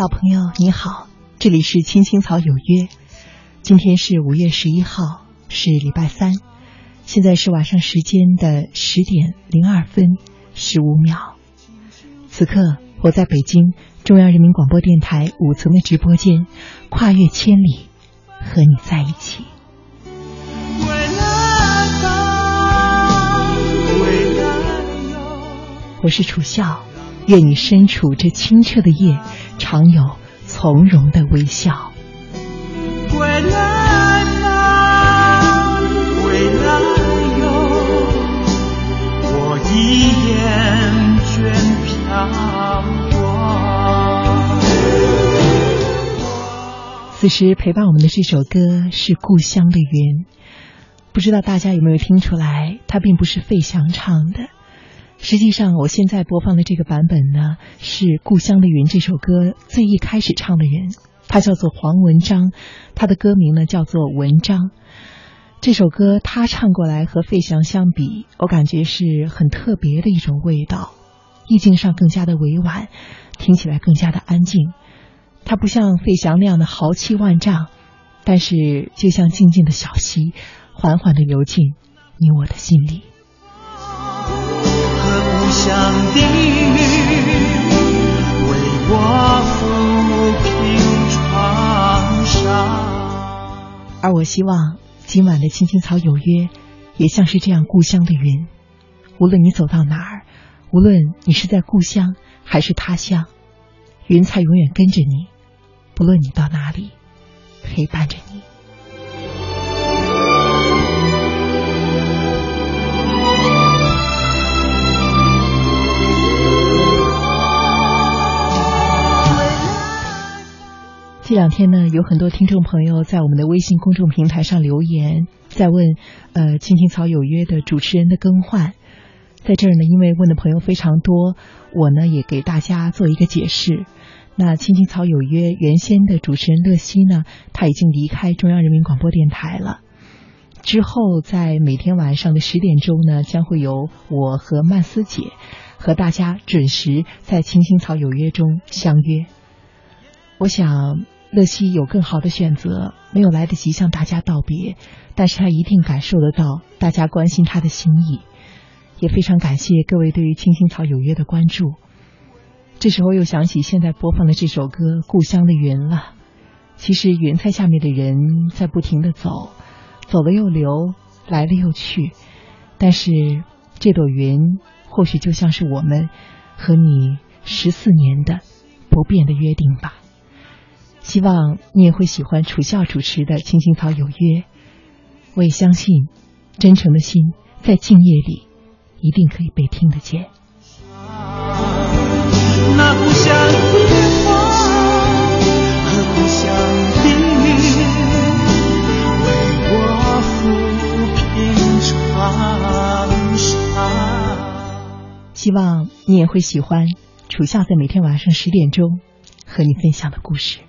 老朋友你好，这里是青青草有约，今天是五月十一号，是礼拜三，现在是晚上时间的十点零二分十五秒。此刻我在北京中央人民广播电台五层的直播间，跨越千里和你在一起。我是楚笑，愿你身处这清澈的夜，常有从容的微笑。归来吧，归来哟，我一眼倦飘泊。此时陪伴我们的这首歌是《故乡的云》，不知道大家有没有听出来，它并不是费翔唱的。实际上，我现在播放的这个版本呢，是《故乡的云》这首歌最一开始唱的人，他叫做黄文章，他的歌名呢叫做《文章》。这首歌他唱过来和费翔相比，我感觉是很特别的一种味道，意境上更加的委婉，听起来更加的安静。它不像费翔那样的豪气万丈，但是就像静静的小溪，缓缓的流进你我的心里。和故乡的云为我抚平创伤。而我希望今晚的青青草有约，也像是这样故乡的云。无论你走到哪儿，无论你是在故乡还是他乡，云彩永远跟着你，不论你到哪里，陪伴着你。这两天呢，有很多听众朋友在我们的微信公众平台上留言，在问，呃，青青草有约的主持人的更换。在这儿呢，因为问的朋友非常多，我呢也给大家做一个解释。那青青草有约原先的主持人乐西呢，他已经离开中央人民广播电台了。之后在每天晚上的十点钟呢，将会由我和曼斯姐和大家准时在青青草有约中相约。我想。乐西有更好的选择，没有来得及向大家道别，但是他一定感受得到大家关心他的心意，也非常感谢各位对于青青草有约的关注。这时候又想起现在播放的这首歌《故乡的云》了。其实云彩下面的人在不停的走，走了又留，来了又去，但是这朵云或许就像是我们和你十四年的不变的约定吧。希望你也会喜欢楚笑主持的《青青草有约》，我也相信，真诚的心在静夜里一定可以被听得见。那故乡的花和故乡的云，为我抚平创伤。希望你也会喜欢楚笑在每天晚上十点钟和你分享的故事。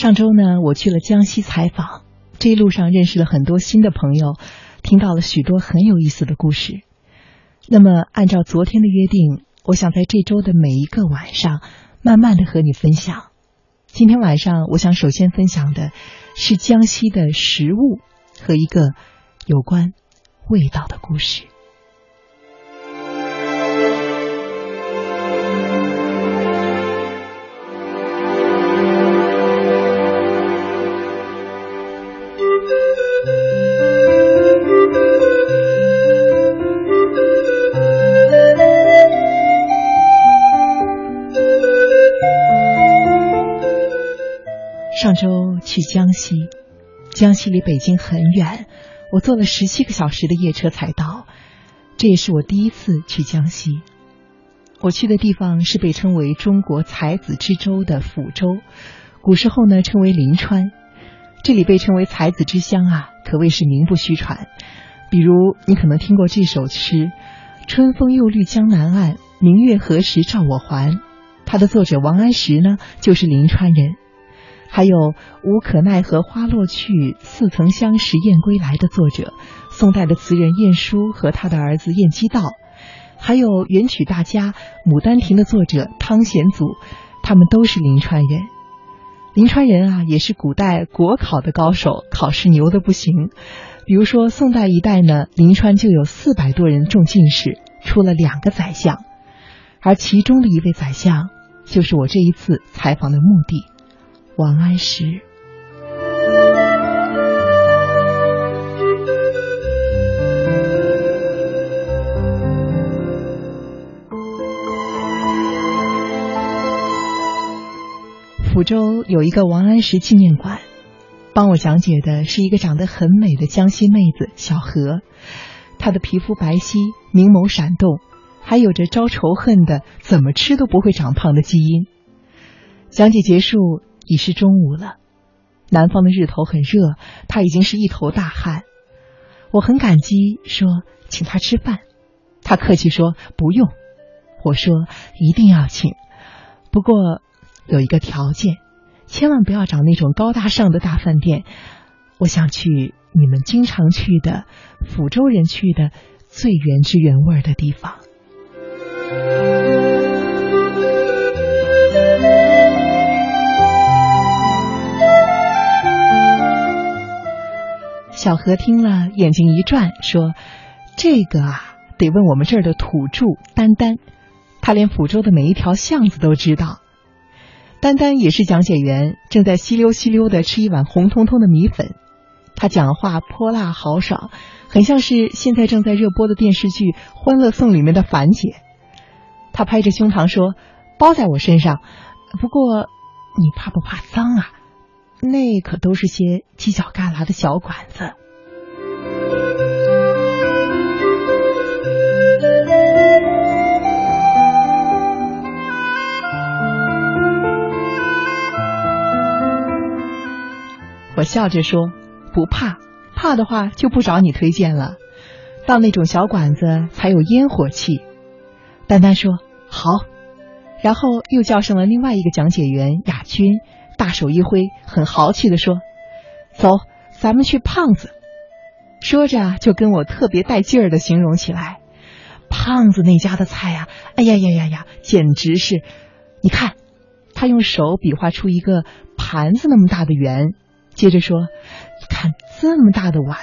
上周呢，我去了江西采访，这一路上认识了很多新的朋友，听到了许多很有意思的故事。那么，按照昨天的约定，我想在这周的每一个晚上，慢慢的和你分享。今天晚上，我想首先分享的是江西的食物和一个有关味道的故事。去江西，江西离北京很远，我坐了十七个小时的夜车才到。这也是我第一次去江西。我去的地方是被称为中国才子之州的抚州，古时候呢称为临川。这里被称为才子之乡啊，可谓是名不虚传。比如你可能听过这首诗：“春风又绿江南岸，明月何时照我还。”它的作者王安石呢，就是临川人。还有《无可奈何花落去，似曾相识燕归来》的作者，宋代的词人晏殊和他的儿子晏几道，还有元曲大家《牡丹亭》的作者汤显祖，他们都是临川人。临川人啊，也是古代国考的高手，考试牛的不行。比如说宋代一代呢，临川就有四百多人中进士，出了两个宰相，而其中的一位宰相，就是我这一次采访的目的——王安石。福州有一个王安石纪念馆，帮我讲解的是一个长得很美的江西妹子小何，她的皮肤白皙，明眸闪动，还有着招仇恨的怎么吃都不会长胖的基因。讲解结束已是中午了，南方的日头很热，他已经是一头大汗。我很感激，说请他吃饭，他客气说不用。我说一定要请，不过。有一个条件，千万不要找那种高大上的大饭店。我想去你们经常去的抚州人去的最原汁原味的地方。小何听了，眼睛一转，说：“这个啊，得问我们这儿的土著丹丹，他连抚州的每一条巷子都知道。”丹丹也是讲解员，正在吸溜吸溜的吃一碗红彤彤的米粉。他讲话泼辣豪爽，很像是现在正在热播的电视剧《欢乐颂》里面的樊姐。他拍着胸膛说：“包在我身上。”不过，你怕不怕脏啊？那可都是些犄角旮旯的小馆子。我笑着说：“不怕，怕的话就不找你推荐了。到那种小馆子才有烟火气。”丹丹说：“好。”然后又叫上了另外一个讲解员雅君，大手一挥，很豪气的说：“走，咱们去胖子。”说着就跟我特别带劲儿的形容起来：“胖子那家的菜呀，哎呀呀呀呀，简直是……你看，他用手比划出一个盘子那么大的圆。”接着说：“看这么大的碗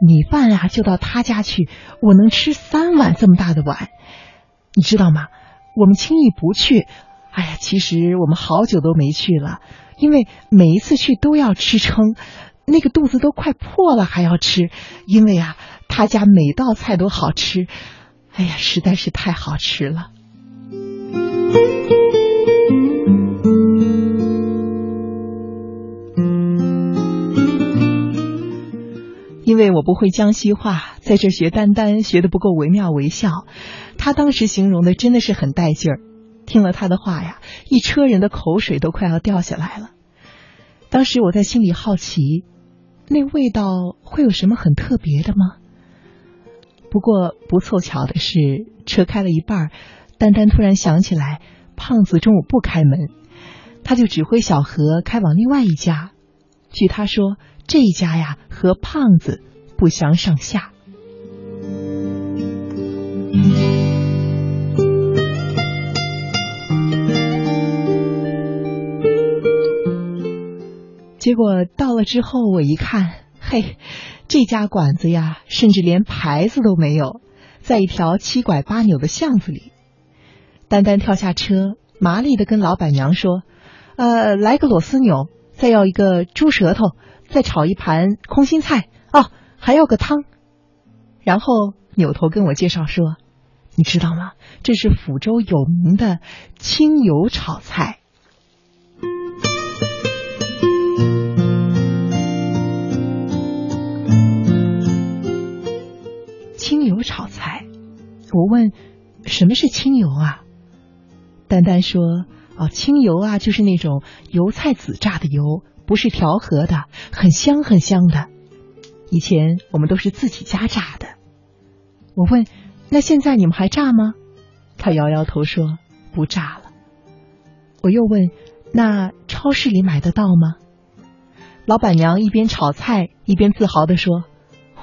米饭啊，就到他家去，我能吃三碗这么大的碗，你知道吗？我们轻易不去。哎呀，其实我们好久都没去了，因为每一次去都要吃撑，那个肚子都快破了还要吃，因为啊，他家每道菜都好吃，哎呀，实在是太好吃了。”因为我不会江西话，在这学丹丹学的不够惟妙惟肖。他当时形容的真的是很带劲儿，听了他的话呀，一车人的口水都快要掉下来了。当时我在心里好奇，那味道会有什么很特别的吗？不过不凑巧的是，车开了一半，丹丹突然想起来，胖子中午不开门，他就指挥小何开往另外一家。据他说。这一家呀，和胖子不相上下。结果到了之后，我一看，嘿，这家馆子呀，甚至连牌子都没有，在一条七拐八扭的巷子里。丹丹跳下车，麻利的跟老板娘说：“呃，来个螺丝扭，再要一个猪舌头。”再炒一盘空心菜哦，还要个汤。然后扭头跟我介绍说：“你知道吗？这是抚州有名的清油炒菜。清油炒菜。”我问：“什么是清油啊？”丹丹说：“哦，清油啊，就是那种油菜籽榨的油。”不是调和的，很香很香的。以前我们都是自己家榨的。我问：“那现在你们还榨吗？”他摇摇头说：“不榨了。”我又问：“那超市里买得到吗？”老板娘一边炒菜一边自豪地说：“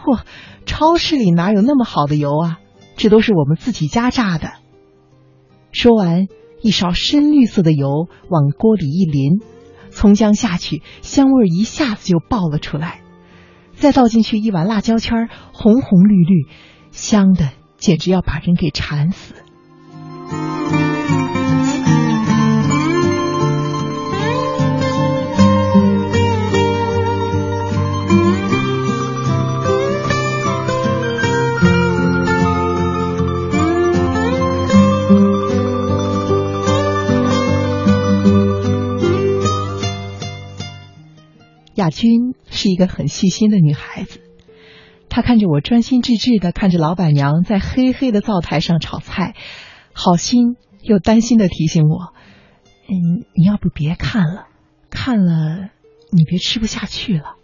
嚯，超市里哪有那么好的油啊？这都是我们自己家榨的。”说完，一勺深绿色的油往锅里一淋，葱姜下去，香味一下子就爆了出来。再倒进去一碗辣椒圈，红红绿绿，香的简直要把人给馋死。雅君是一个很细心的女孩子，她看着我专心致志的看着老板娘在黑黑的灶台上炒菜，好心又担心的提醒我：“嗯，你要不别看了，看了你别吃不下去了。”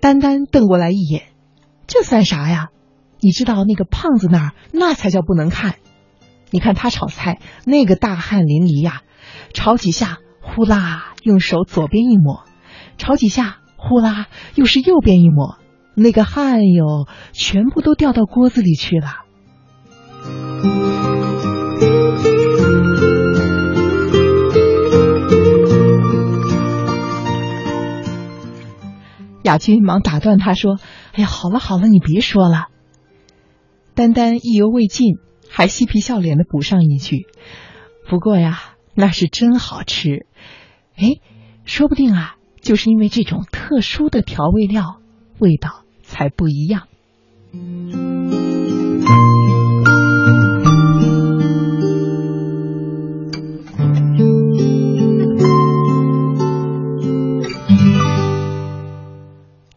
丹丹瞪过来一眼：“这算啥呀？你知道那个胖子那儿那才叫不能看。你看他炒菜那个大汗淋漓呀，炒几下呼啦，用手左边一抹。”炒几下，呼啦，又是右边一抹，那个汗哟，全部都掉到锅子里去了。雅君忙打断他说：“哎呀，好了好了，你别说了。”丹丹意犹未尽，还嬉皮笑脸的补上一句：“不过呀，那是真好吃。哎，说不定啊。”就是因为这种特殊的调味料，味道才不一样。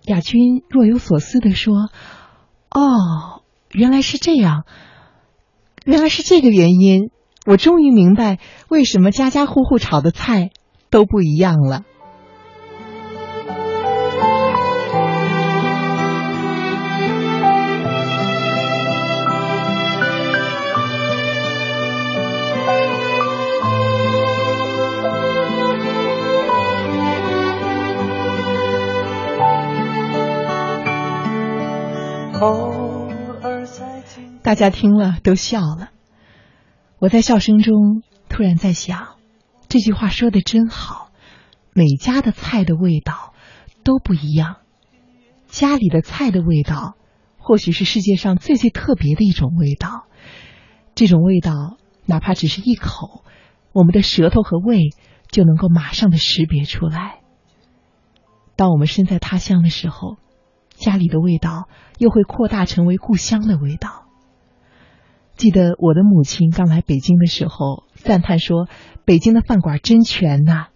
亚君若有所思地说：“哦，原来是这样，原来是这个原因，我终于明白为什么家家户户炒的菜都不一样了。”大家听了都笑了，我在笑声中突然在想，这句话说的真好。每家的菜的味道都不一样，家里的菜的味道或许是世界上最最特别的一种味道。这种味道，哪怕只是一口，我们的舌头和胃就能够马上的识别出来。当我们身在他乡的时候。家里的味道又会扩大成为故乡的味道。记得我的母亲刚来北京的时候，赞叹说：“北京的饭馆真全呐，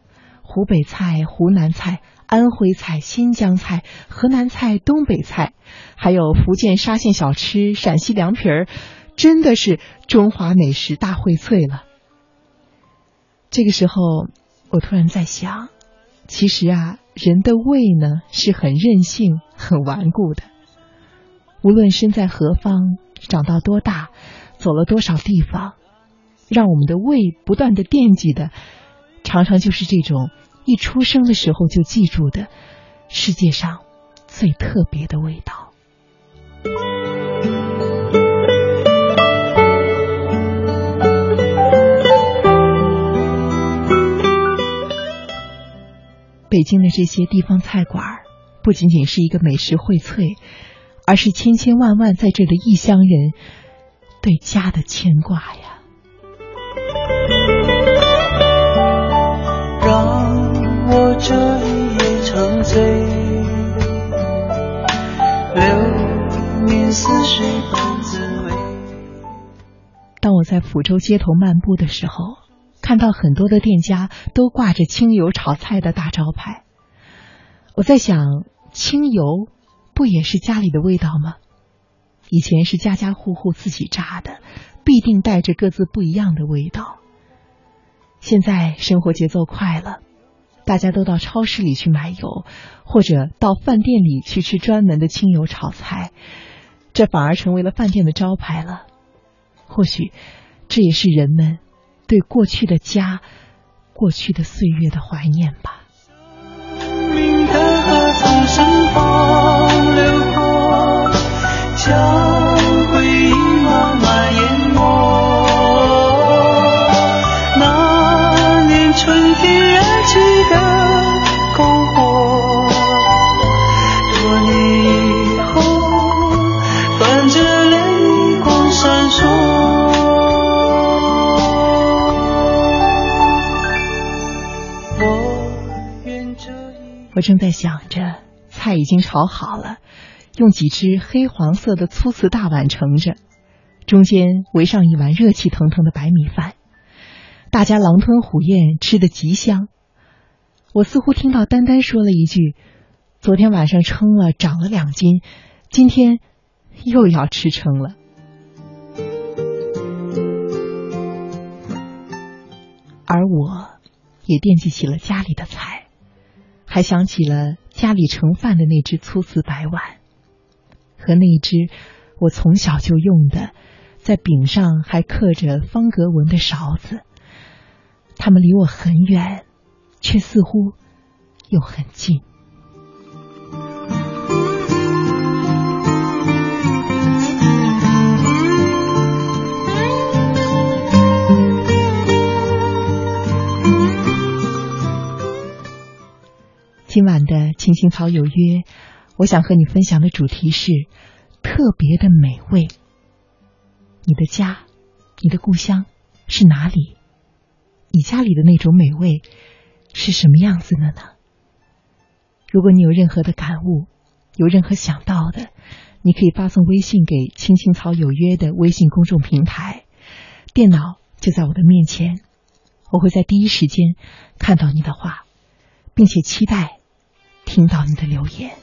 湖北菜、湖南菜、安徽菜、新疆菜、河南菜、东北菜，还有福建沙县小吃、陕西凉皮儿，真的是中华美食大荟萃了。”这个时候，我突然在想，其实啊。人的胃呢是很任性、很顽固的。无论身在何方，长到多大，走了多少地方，让我们的胃不断的惦记的，常常就是这种一出生的时候就记住的世界上最特别的味道。北京的这些地方菜馆，不仅仅是一个美食荟萃，而是千千万万在这的异乡人对家的牵挂呀。让我这一夜沉醉，流年似水般滋味。当我在抚州街头漫步的时候。看到很多的店家都挂着清油炒菜的大招牌，我在想，清油不也是家里的味道吗？以前是家家户户自己榨的，必定带着各自不一样的味道。现在生活节奏快了，大家都到超市里去买油，或者到饭店里去吃专门的清油炒菜，这反而成为了饭店的招牌了。或许这也是人们。对过去的家、过去的岁月的怀念吧。命，那年春天燃起的我正在想着，菜已经炒好了，用几只黑黄色的粗瓷大碗盛着，中间围上一碗热气腾腾的白米饭，大家狼吞虎咽，吃得极香。我似乎听到丹丹说了一句：“昨天晚上称了，长了两斤，今天又要吃撑了。”而我也惦记起了家里的菜。还想起了家里盛饭的那只粗瓷白碗，和那只我从小就用的，在柄上还刻着方格纹的勺子。他们离我很远，却似乎又很近。今晚的《青青草有约》，我想和你分享的主题是特别的美味。你的家，你的故乡是哪里？你家里的那种美味是什么样子的呢？如果你有任何的感悟，有任何想到的，你可以发送微信给“青青草有约”的微信公众平台，电脑就在我的面前，我会在第一时间看到你的话，并且期待。听到你的留言。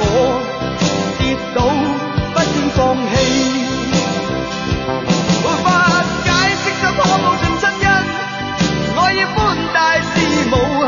我跌倒不应放弃。无法解释怎可报尽亲恩，爱意宽大是无限，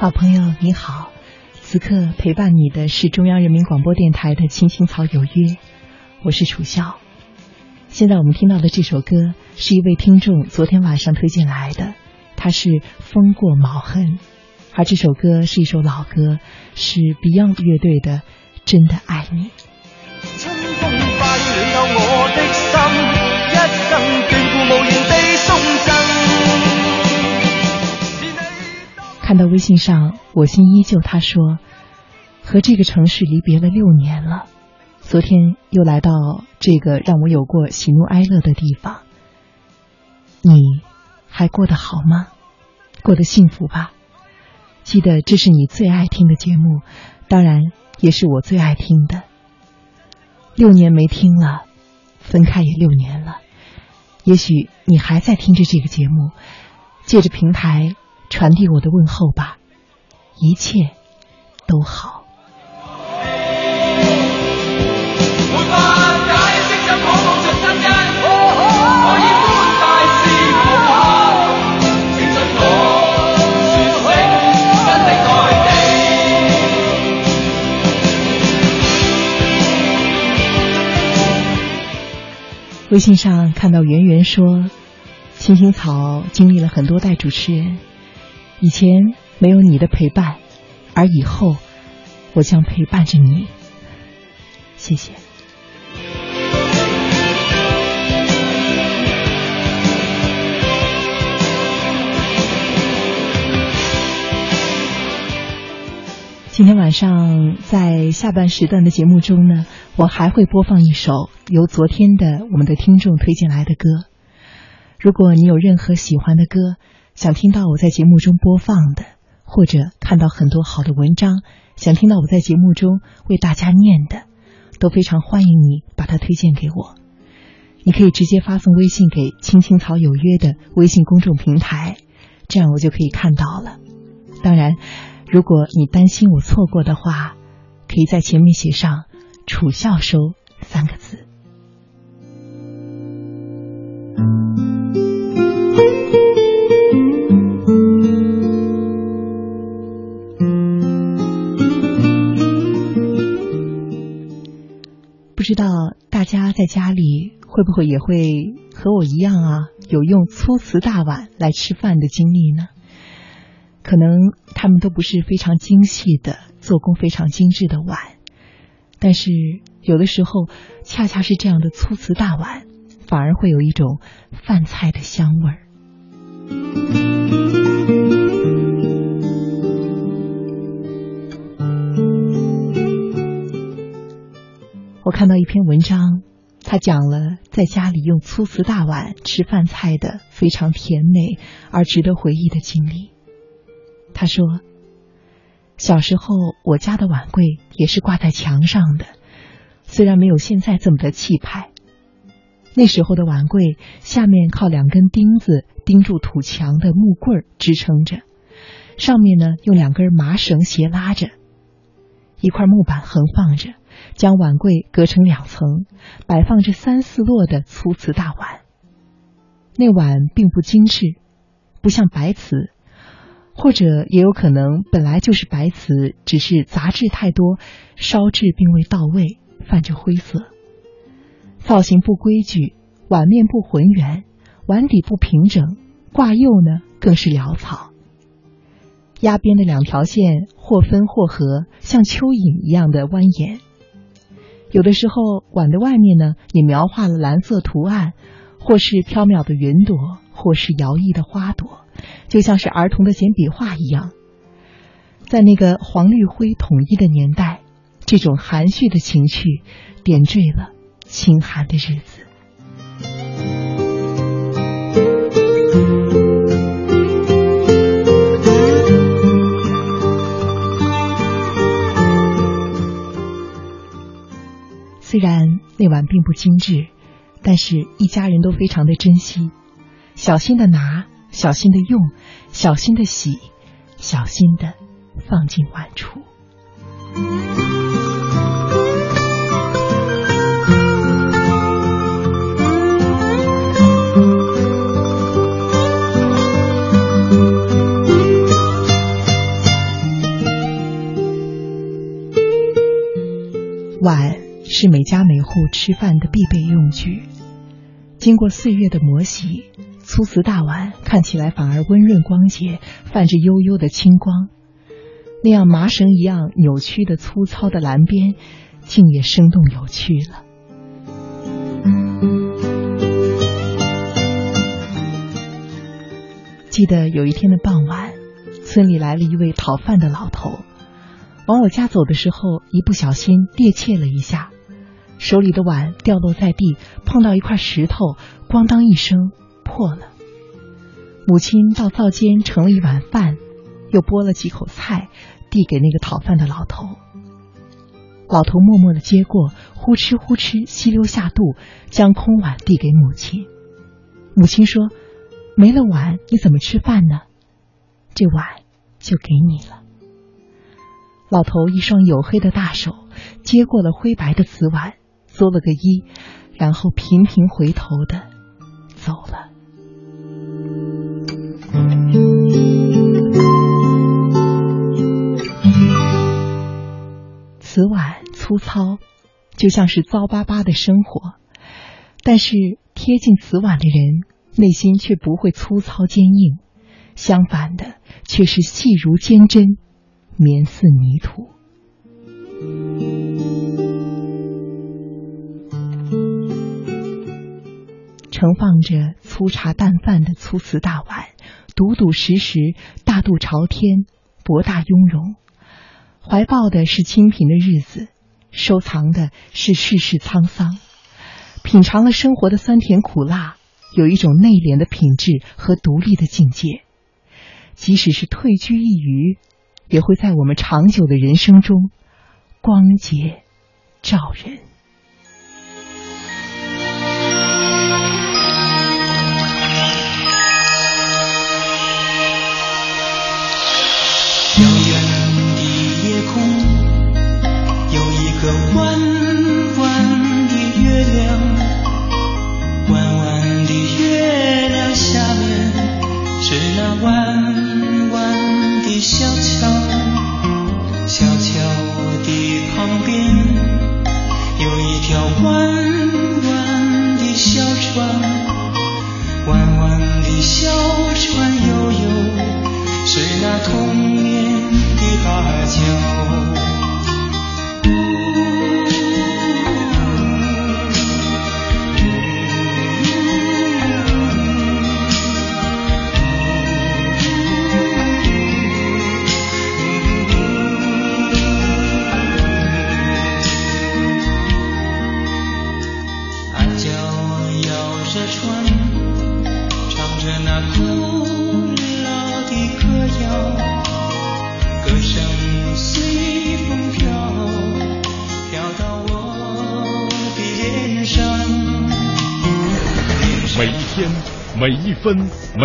好朋友。你好，此刻陪伴你的是中央人民广播电台的《青青草有约》，我是楚笑。现在我们听到的这首歌是一位听众昨天晚上推荐来的，他是《风过毛痕》，而这首歌是一首老歌，是 Beyond 乐队的《真的爱你》。看到微信上我心依旧，他说和这个城市离别了六年了，昨天又来到这个让我有过喜怒哀乐的地方。你还过得好吗？过得幸福吧？记得这是你最爱听的节目，当然也是我最爱听的。六年没听了，分开也六年了，也许你还在听着这个节目，借着平台传递我的问候吧，一切都好。微信上看到圆圆说：“青青草经历了很多代主持人，以前没有你的陪伴，而以后我将陪伴着你。”谢谢。今天晚上在下半时段的节目中呢，我还会播放一首由昨天的我们的听众推荐来的歌。如果你有任何喜欢的歌，想听到我在节目中播放的，或者看到很多好的文章，想听到我在节目中为大家念的，都非常欢迎你把它推荐给我。你可以直接发送微信给“青青草有约”的微信公众平台，这样我就可以看到了。当然。如果你担心我错过的话，可以在前面写上“楚笑收”三个字。在家里会不会也会和我一样啊，有用粗瓷大碗来吃饭的经历呢？可能他们都不是非常精细的、做工非常精致的碗，但是有的时候，恰恰是这样的粗瓷大碗，反而会有一种饭菜的香味儿。我看到一篇文章，他讲了在家里用粗瓷大碗吃饭菜的非常甜美而值得回忆的经历。他说：“小时候，我家的碗柜也是挂在墙上的，虽然没有现在这么的气派。那时候的碗柜下面靠两根钉子钉住土墙的木棍支撑着，上面呢用两根麻绳斜拉着，一块木板横放着，将碗柜隔成两层，摆放着三四摞的粗瓷大碗。那碗并不精致，不像白瓷。”或者也有可能本来就是白瓷，只是杂质太多，烧制并未到位，泛着灰色。造型不规矩，碗面不浑圆，碗底不平整，挂釉呢更是潦草。压边的两条线或分或合，像蚯蚓一样的蜿蜒。有的时候碗的外面呢也描画了蓝色图案，或是飘渺的云朵，或是摇曳的花朵。就像是儿童的简笔画一样，在那个黄绿灰统一的年代，这种含蓄的情绪点缀了清寒的日子。虽然那碗并不精致，但是一家人都非常的珍惜，小心的拿。小心的用，小心的洗，小心的放进碗橱。是每家每户吃饭的必备用具，经过岁月的磨洗。粗瓷大碗看起来反而温润光洁，泛着悠悠的清光。那样麻绳一样扭曲的粗糙的蓝边，竟也生动有趣了。记得有一天的傍晚，村里来了一位讨饭的老头，往我家走的时候，一不小心趔趄了一下，手里的碗掉落在地，碰到一块石头，咣当一声破了。母亲到灶间盛了一碗饭，又拨了几口菜，递给那个讨饭的老头。老头默默的接过，呼哧呼哧吸溜下肚，将空碗递给母亲。母亲说：“没了碗，你怎么吃饭呢？这碗就给你了。”老头一双黝黑的大手接过了灰白的瓷碗，作了个揖，然后频频回头的走了。瓷碗粗糙，就像是糟巴巴的生活，但是贴近瓷碗的人，内心却不会粗糙坚硬，相反的，却是细如坚针，绵似泥土。盛放着粗茶淡饭的粗瓷大碗，笃笃实实，大肚朝天，博大雍容。怀抱的是清贫的日子，收藏的是世事沧桑，品尝了生活的酸甜苦辣，有一种内敛的品质和独立的境界。即使是退居一隅，也会在我们长久的人生中光洁照人。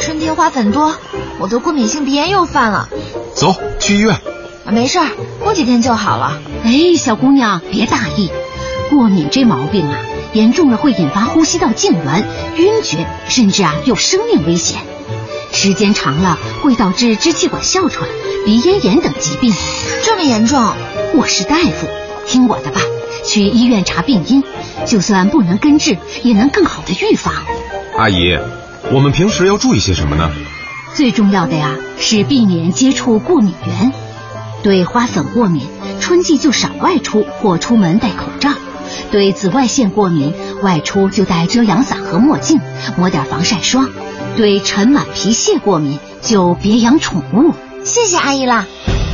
春天花粉多，我的过敏性鼻炎又犯了。走去医院。啊，没事儿，过几天就好了。哎，小姑娘别大意，过敏这毛病啊，严重了会引发呼吸道痉挛、晕厥，甚至啊有生命危险。时间长了会导致支气管哮喘、鼻咽炎等疾病。这么严重？我是大夫，听我的吧，去医院查病因，就算不能根治，也能更好的预防。阿姨，我们平时要注意些什么呢？最重要的呀是避免接触过敏源。对花粉过敏，春季就少外出或出门戴口罩；对紫外线过敏，外出就带遮阳伞和墨镜，抹点防晒霜；对尘螨、皮屑过敏，就别养宠物。谢谢阿姨啦。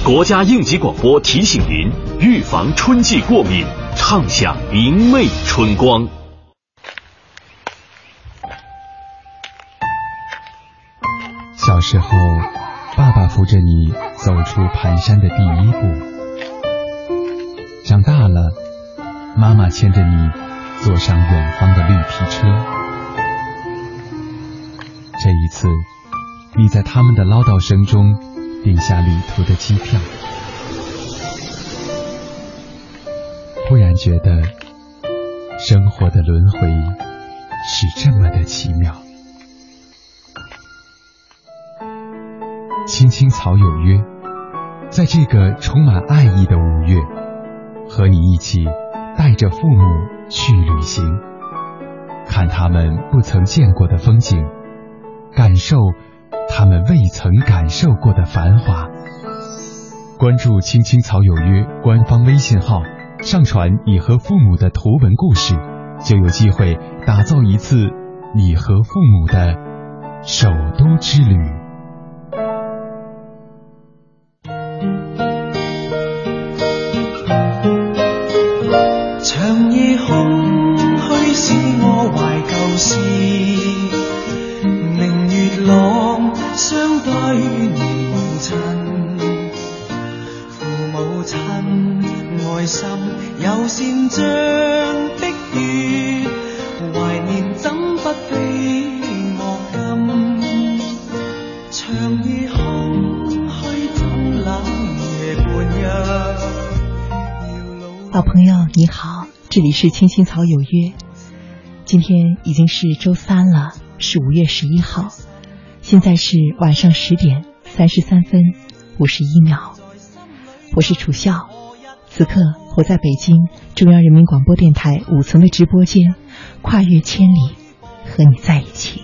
国家应急广播提醒您：预防春季过敏，畅享明媚春光。小时候，爸爸扶着你走出蹒跚的第一步。长大了，妈妈牵着你坐上远方的绿皮车。这一次，你在他们的唠叨声中订下旅途的机票。忽然觉得，生活的轮回是这么的奇妙。青青草有约，在这个充满爱意的五月，和你一起带着父母去旅行，看他们不曾见过的风景，感受他们未曾感受过的繁华。关注“青青草有约”官方微信号。上传你和父母的图文故事，就有机会打造一次你和父母的首都之旅。里是青青草有约。今天已经是周三了，是五月十一号，现在是晚上十点三十三分五十一秒。我是楚笑，此刻。我在北京中央人民广播电台五层的直播间，跨越千里和你在一起。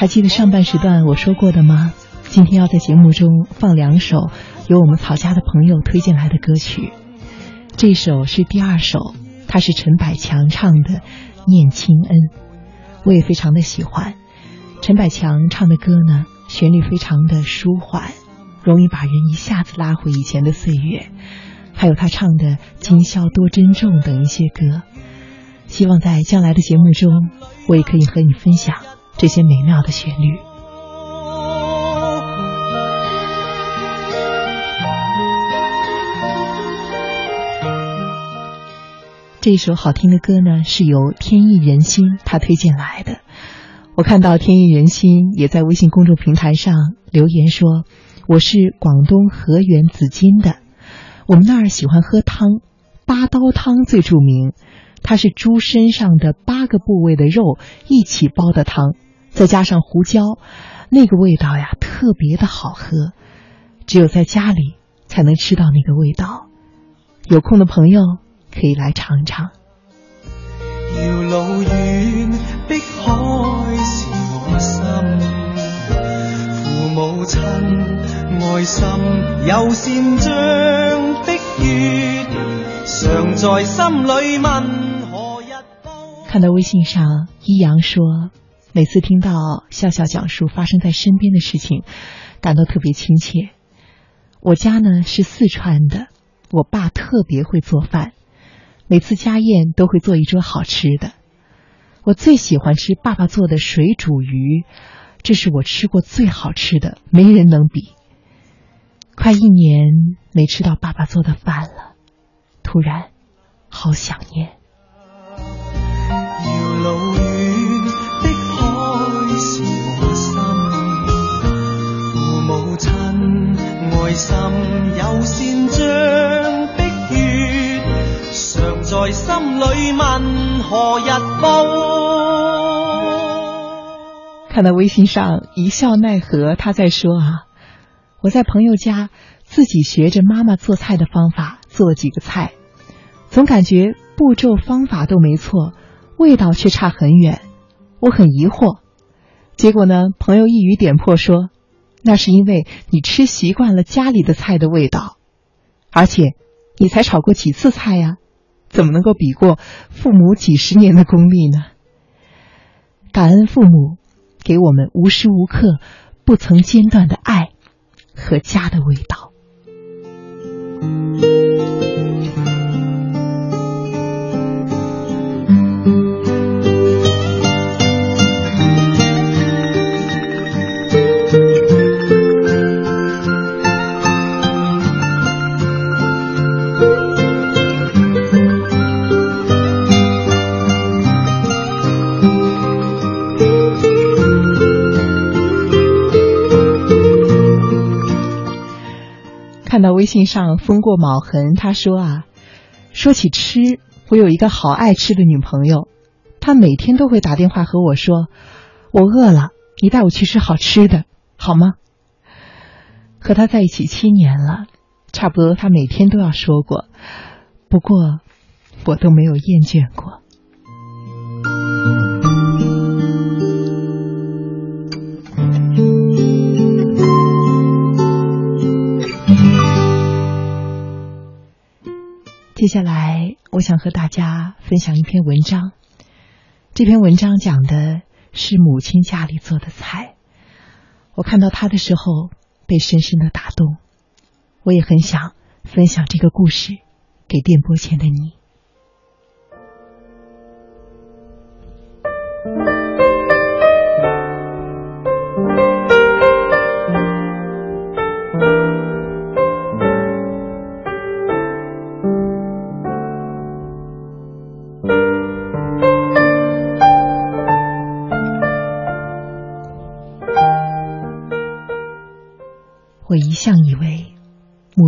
还记得上半时段我说过的吗？今天要在节目中放两首由我们曹家的朋友推荐来的歌曲，这首是第二首，它是陈百强唱的《念亲恩》，我也非常的喜欢。陈百强唱的歌呢，旋律非常的舒缓，容易把人一下子拉回以前的岁月。还有他唱的《今宵多珍重》等一些歌，希望在将来的节目中，我也可以和你分享这些美妙的旋律。这首好听的歌呢，是由天意人心他推荐来的。我看到天意人心也在微信公众平台上留言说：“我是广东河源紫金的，我们那儿喜欢喝汤，八刀汤最著名。它是猪身上的八个部位的肉一起煲的汤，再加上胡椒，那个味道呀特别的好喝，只有在家里才能吃到那个味道。有空的朋友可以来尝尝。”父母亲爱心有善像碧月，常在心里问何日看到微信上，一阳说，每次听到笑笑讲述发生在身边的事情，感到特别亲切。我家呢是四川的，我爸特别会做饭，每次家宴都会做一桌好吃的。我最喜欢吃爸爸做的水煮鱼。这是我吃过最好吃的，没人能比。快一年没吃到爸爸做的饭了，突然好想念。爱心有善像碧月，常在心里问何日报。看到微信上一笑奈何，他在说啊，我在朋友家自己学着妈妈做菜的方法做几个菜，总感觉步骤方法都没错，味道却差很远，我很疑惑。结果呢，朋友一语点破说，那是因为你吃习惯了家里的菜的味道，而且你才炒过几次菜呀，怎么能够比过父母几十年的功力呢？感恩父母。给我们无时无刻不曾间断的爱和家的味道。看到微信上风过卯痕，他说啊，说起吃，我有一个好爱吃的女朋友，她每天都会打电话和我说，我饿了，你带我去吃好吃的，好吗？和他在一起七年了，差不多他每天都要说过，不过我都没有厌倦过。接下来，我想和大家分享一篇文章。这篇文章讲的是母亲家里做的菜。我看到它的时候，被深深的打动。我也很想分享这个故事给电波前的你。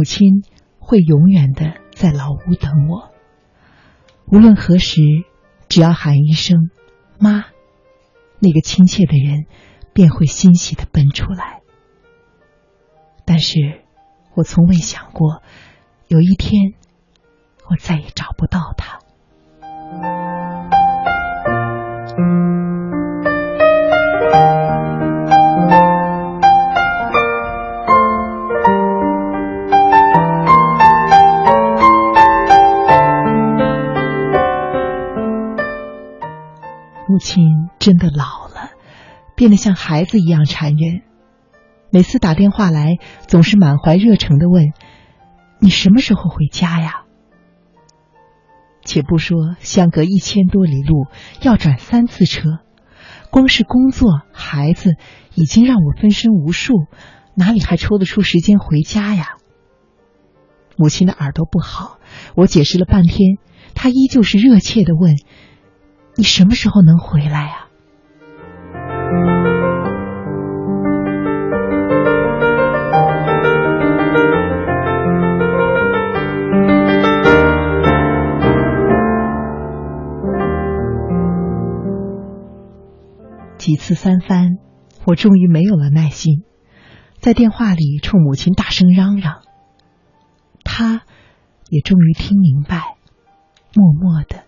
母亲会永远的在老屋等我。无论何时，只要喊一声“妈”，那个亲切的人便会欣喜的奔出来。但是，我从未想过，有一天，我再也找不到他。母亲真的老了，变得像孩子一样缠人。每次打电话来，总是满怀热诚的问：“你什么时候回家呀？”且不说相隔一千多里路要转三次车，光是工作、孩子已经让我分身无数，哪里还抽得出时间回家呀？母亲的耳朵不好，我解释了半天，她依旧是热切的问。你什么时候能回来啊？几次三番，我终于没有了耐心，在电话里冲母亲大声嚷嚷。她也终于听明白，默默的。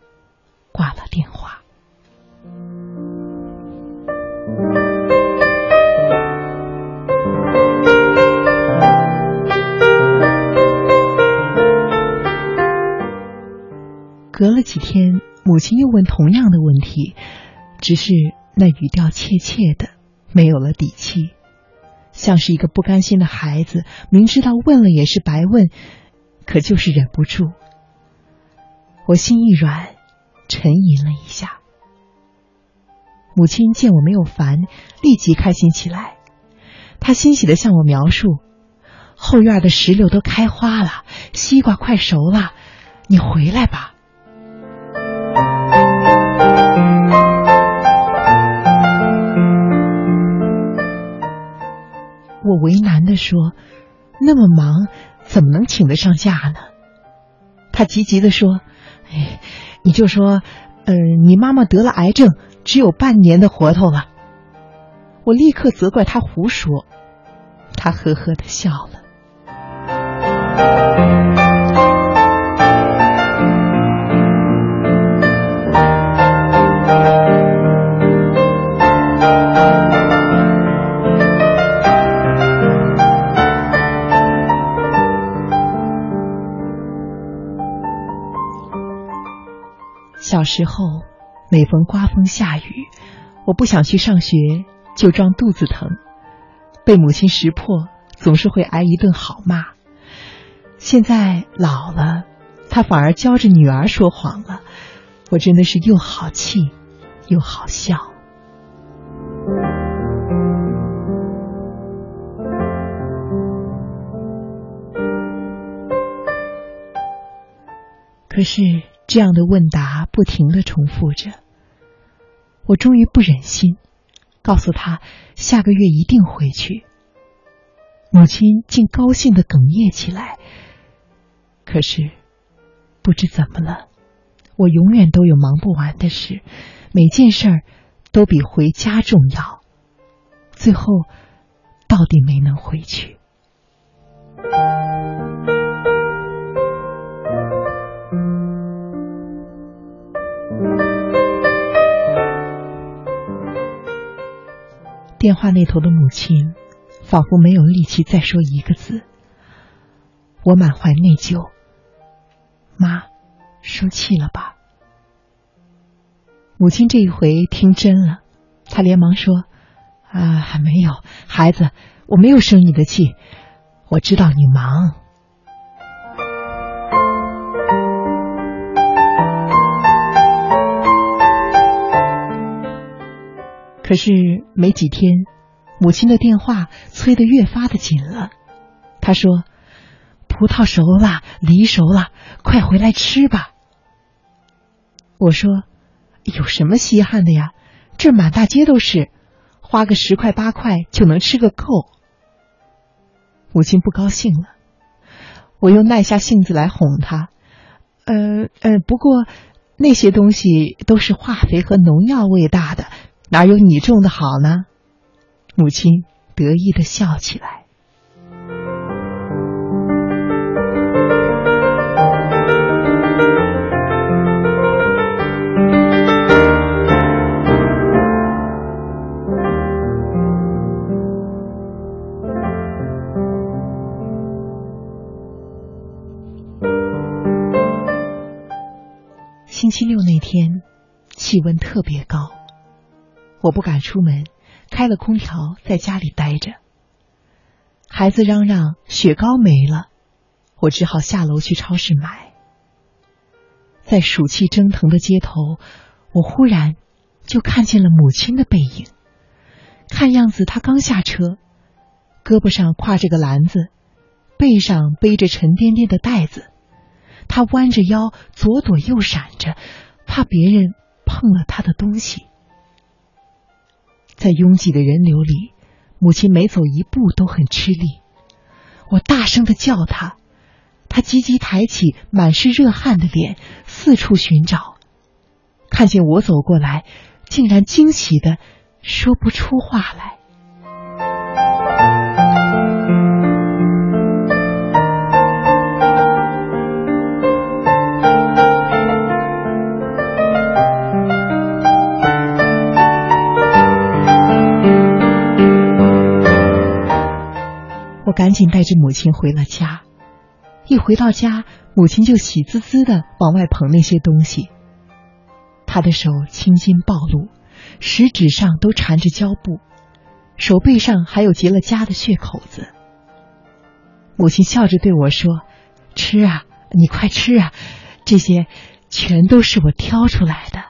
挂了电话。隔了几天，母亲又问同样的问题，只是那语调怯怯的，没有了底气，像是一个不甘心的孩子，明知道问了也是白问，可就是忍不住。我心一软。沉吟了一下，母亲见我没有烦，立即开心起来。她欣喜的向我描述：“后院的石榴都开花了，西瓜快熟了，你回来吧。”我为难的说：“那么忙，怎么能请得上假呢？”他急急的说：“哎。”你就说，呃，你妈妈得了癌症，只有半年的活头了。我立刻责怪他胡说，他呵呵的笑了。小时候，每逢刮风下雨，我不想去上学，就装肚子疼，被母亲识破，总是会挨一顿好骂。现在老了，他反而教着女儿说谎了，我真的是又好气又好笑。可是。这样的问答不停的重复着，我终于不忍心，告诉他下个月一定回去。母亲竟高兴的哽咽起来。可是，不知怎么了，我永远都有忙不完的事，每件事儿都比回家重要。最后，到底没能回去。电话那头的母亲，仿佛没有力气再说一个字。我满怀内疚，妈，生气了吧？母亲这一回听真了，她连忙说：“啊，还没有，孩子，我没有生你的气，我知道你忙。”可是没几天，母亲的电话催得越发的紧了。她说：“葡萄熟了，梨熟了，快回来吃吧。”我说：“有什么稀罕的呀？这满大街都是，花个十块八块就能吃个够。”母亲不高兴了，我又耐下性子来哄她：“呃呃，不过那些东西都是化肥和农药喂大的。”哪有你种的好呢？母亲得意的笑起来。星期六那天，气温特别高。我不敢出门，开了空调在家里待着。孩子嚷嚷雪糕没了，我只好下楼去超市买。在暑气蒸腾的街头，我忽然就看见了母亲的背影。看样子她刚下车，胳膊上挎着个篮子，背上背着沉甸甸的袋子。她弯着腰，左躲右闪着，怕别人碰了她的东西。在拥挤的人流里，母亲每走一步都很吃力。我大声的叫她，她急急抬起满是热汗的脸，四处寻找。看见我走过来，竟然惊喜的说不出话来。我赶紧带着母亲回了家。一回到家，母亲就喜滋滋的往外捧那些东西。她的手青筋暴露，食指上都缠着胶布，手背上还有结了痂的血口子。母亲笑着对我说：“吃啊，你快吃啊，这些全都是我挑出来的。”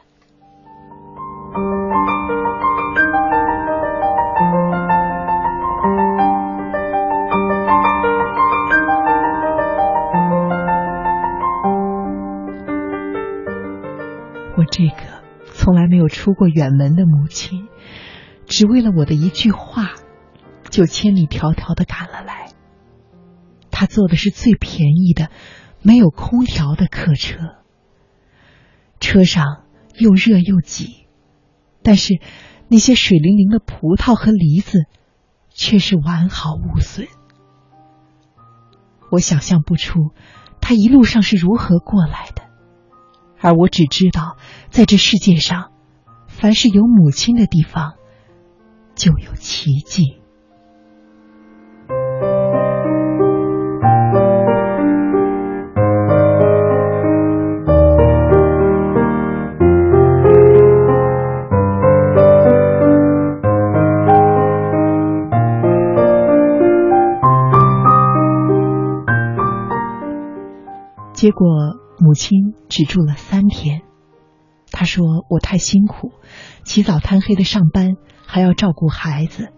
这个从来没有出过远门的母亲，只为了我的一句话，就千里迢迢的赶了来。他坐的是最便宜的、没有空调的客车，车上又热又挤，但是那些水灵灵的葡萄和梨子却是完好无损。我想象不出他一路上是如何过来的。而我只知道，在这世界上，凡是有母亲的地方，就有奇迹。结果。母亲只住了三天，她说我太辛苦，起早贪黑的上班，还要照顾孩子，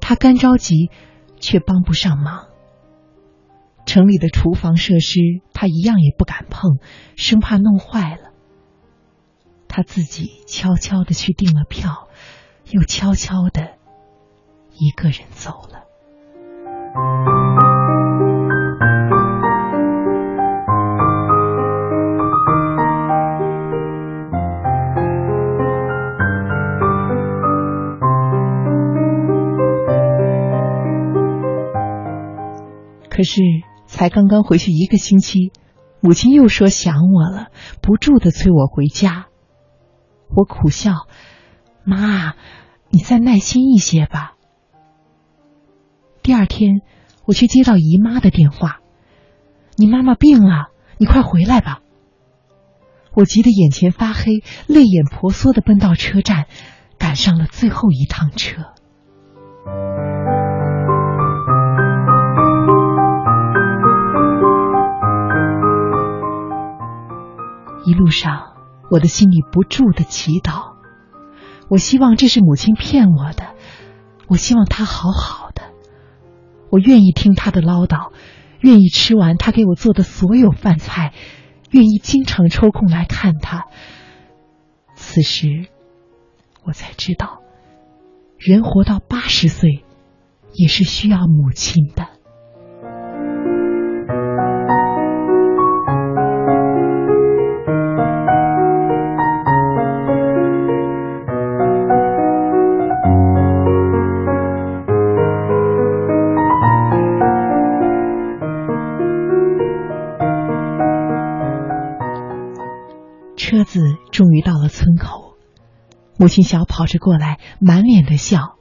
她干着急，却帮不上忙。城里的厨房设施，她一样也不敢碰，生怕弄坏了。她自己悄悄的去订了票，又悄悄的一个人走了。可是才刚刚回去一个星期，母亲又说想我了，不住的催我回家。我苦笑：“妈，你再耐心一些吧。”第二天，我却接到姨妈的电话：“你妈妈病了，你快回来吧。”我急得眼前发黑，泪眼婆娑的奔到车站，赶上了最后一趟车。一路上，我的心里不住的祈祷，我希望这是母亲骗我的，我希望她好好的，我愿意听她的唠叨，愿意吃完她给我做的所有饭菜，愿意经常抽空来看她。此时，我才知道，人活到八十岁，也是需要母亲的。母亲小跑着过来，满脸的笑。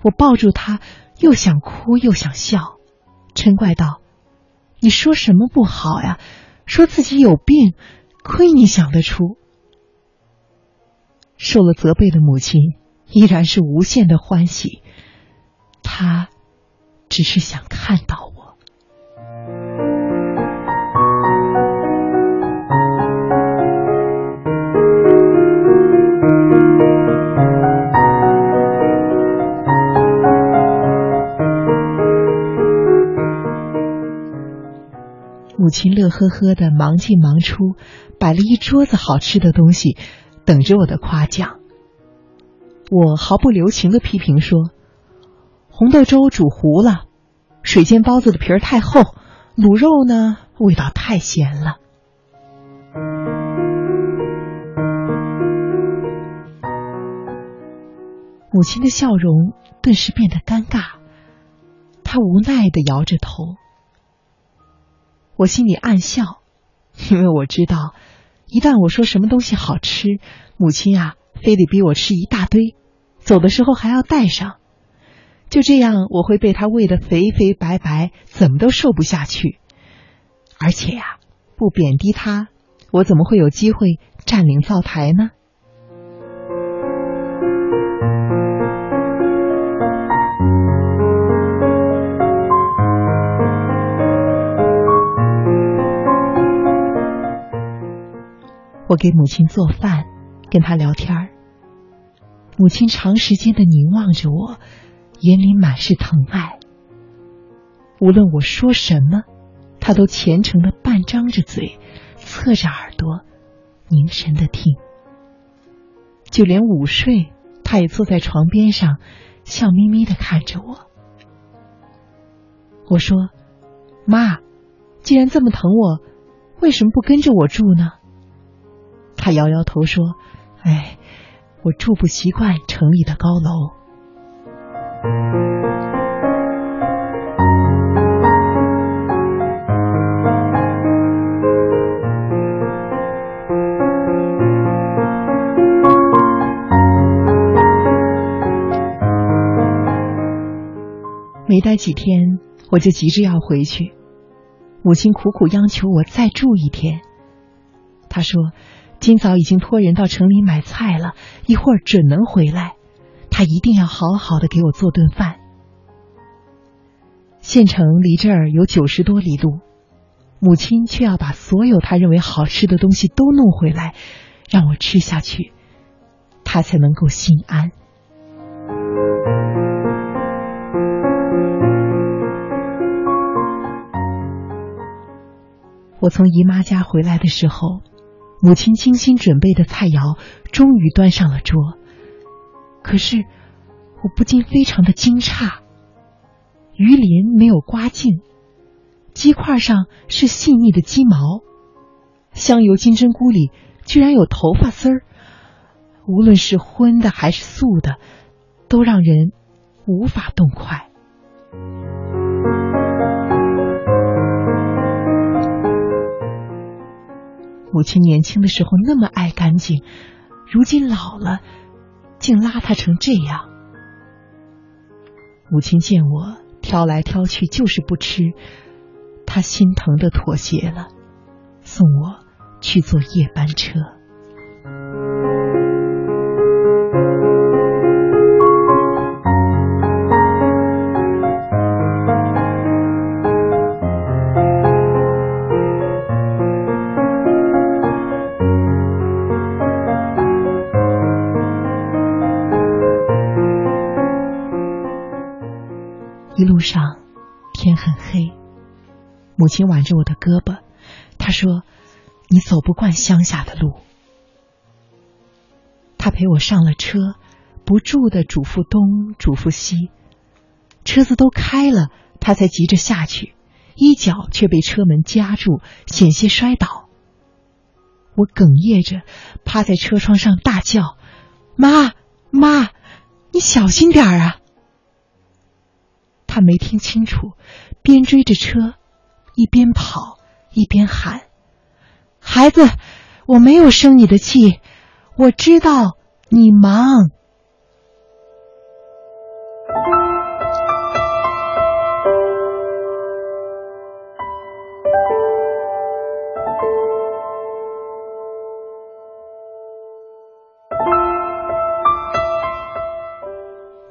我抱住她，又想哭又想笑。嗔怪道：“你说什么不好呀？说自己有病，亏你想得出。”受了责备的母亲依然是无限的欢喜，她只是想看到我。母亲乐呵呵的忙进忙出，摆了一桌子好吃的东西，等着我的夸奖。我毫不留情的批评说：“红豆粥煮糊了，水煎包子的皮儿太厚，卤肉呢味道太咸了。”母亲的笑容顿时变得尴尬，她无奈的摇着头。我心里暗笑，因为我知道，一旦我说什么东西好吃，母亲啊，非得逼我吃一大堆，走的时候还要带上。就这样，我会被他喂得肥肥白白，怎么都瘦不下去。而且呀，不贬低他，我怎么会有机会占领灶台呢？我给母亲做饭，跟她聊天儿母亲长时间的凝望着我，眼里满是疼爱。无论我说什么，她都虔诚的半张着嘴，侧着耳朵，凝神的听。就连午睡，她也坐在床边上，笑眯眯的看着我。我说：“妈，既然这么疼我，为什么不跟着我住呢？”他摇摇头说：“哎，我住不习惯城里的高楼。”没待几天，我就急着要回去。母亲苦苦央求我再住一天。他说。今早已经托人到城里买菜了，一会儿准能回来。他一定要好好的给我做顿饭。县城离这儿有九十多里路，母亲却要把所有他认为好吃的东西都弄回来，让我吃下去，他才能够心安。我从姨妈家回来的时候。母亲精心准备的菜肴终于端上了桌，可是我不禁非常的惊诧。鱼鳞没有刮净，鸡块上是细腻的鸡毛，香油金针菇里居然有头发丝儿。无论是荤的还是素的，都让人无法动筷。母亲年轻的时候那么爱干净，如今老了，竟邋遢成这样。母亲见我挑来挑去就是不吃，她心疼的妥协了，送我去坐夜班车。上，天很黑。母亲挽着我的胳膊，她说：“你走不惯乡下的路。”她陪我上了车，不住的嘱咐东，嘱咐西。车子都开了，她才急着下去，一脚却被车门夹住，险些摔倒。我哽咽着趴在车窗上大叫：“妈妈，你小心点儿啊！”他没听清楚，边追着车，一边跑一边喊：“孩子，我没有生你的气，我知道你忙。”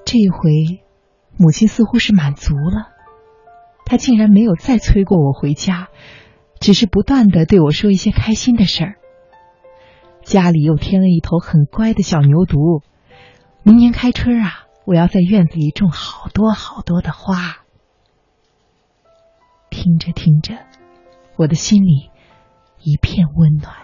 这一回。母亲似乎是满足了，她竟然没有再催过我回家，只是不断的对我说一些开心的事儿。家里又添了一头很乖的小牛犊，明年开春啊，我要在院子里种好多好多的花。听着听着，我的心里一片温暖。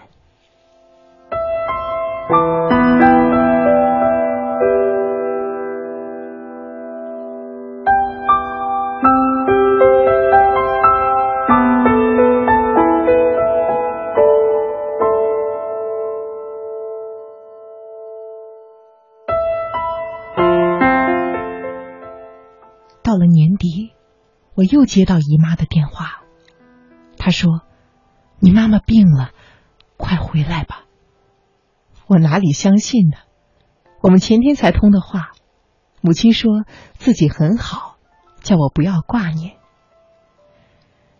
我又接到姨妈的电话，她说：“你妈妈病了，快回来吧。”我哪里相信呢？我们前天才通的话，母亲说自己很好，叫我不要挂念。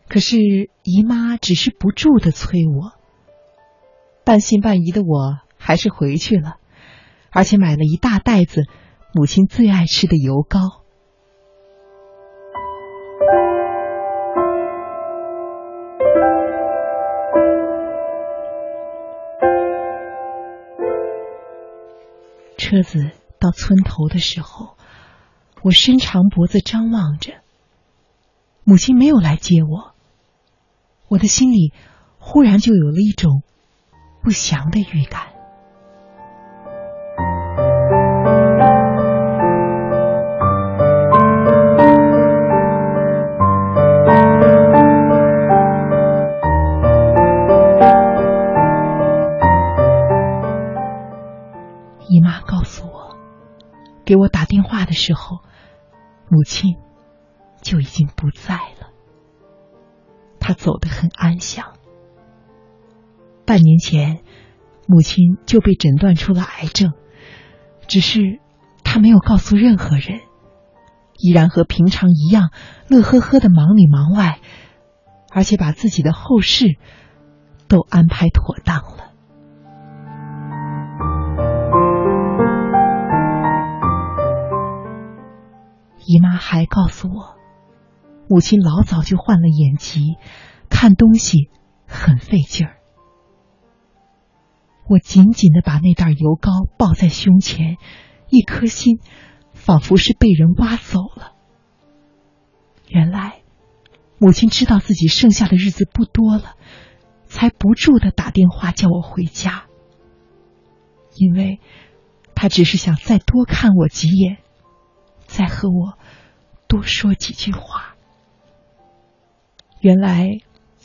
可是姨妈只是不住的催我，半信半疑的我还是回去了，而且买了一大袋子母亲最爱吃的油糕。车子到村头的时候，我伸长脖子张望着。母亲没有来接我，我的心里忽然就有了一种不祥的预感。给我打电话的时候，母亲就已经不在了。她走得很安详。半年前，母亲就被诊断出了癌症，只是她没有告诉任何人，依然和平常一样乐呵呵的忙里忙外，而且把自己的后事都安排妥当了。姨妈还告诉我，母亲老早就患了眼疾，看东西很费劲儿。我紧紧的把那袋油膏抱在胸前，一颗心仿佛是被人挖走了。原来，母亲知道自己剩下的日子不多了，才不住的打电话叫我回家，因为她只是想再多看我几眼。再和我多说几句话。原来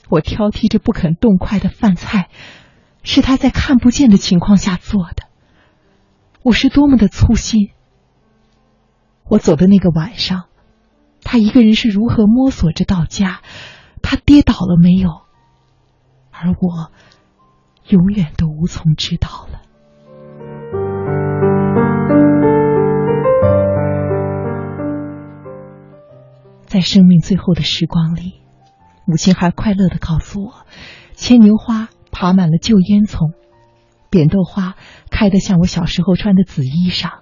我挑剔着不肯动筷的饭菜，是他在看不见的情况下做的。我是多么的粗心！我走的那个晚上，他一个人是如何摸索着到家？他跌倒了没有？而我永远都无从知道了。在生命最后的时光里，母亲还快乐的告诉我，牵牛花爬满了旧烟囱，扁豆花开得像我小时候穿的紫衣裳。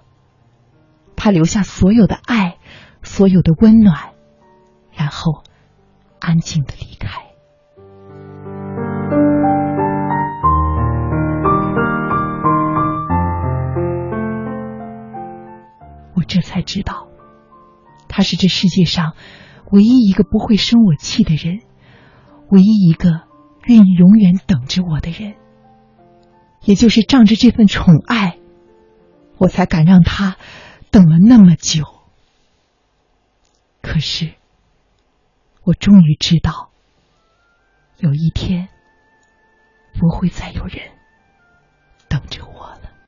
他留下所有的爱，所有的温暖，然后安静的离开。我这才知道，他是这世界上唯一一个不会生我气的人，唯一一个愿意永远等着我的人。也就是仗着这份宠爱，我才敢让他等了那么久。可是，我终于知道，有一天不会再有人等着我。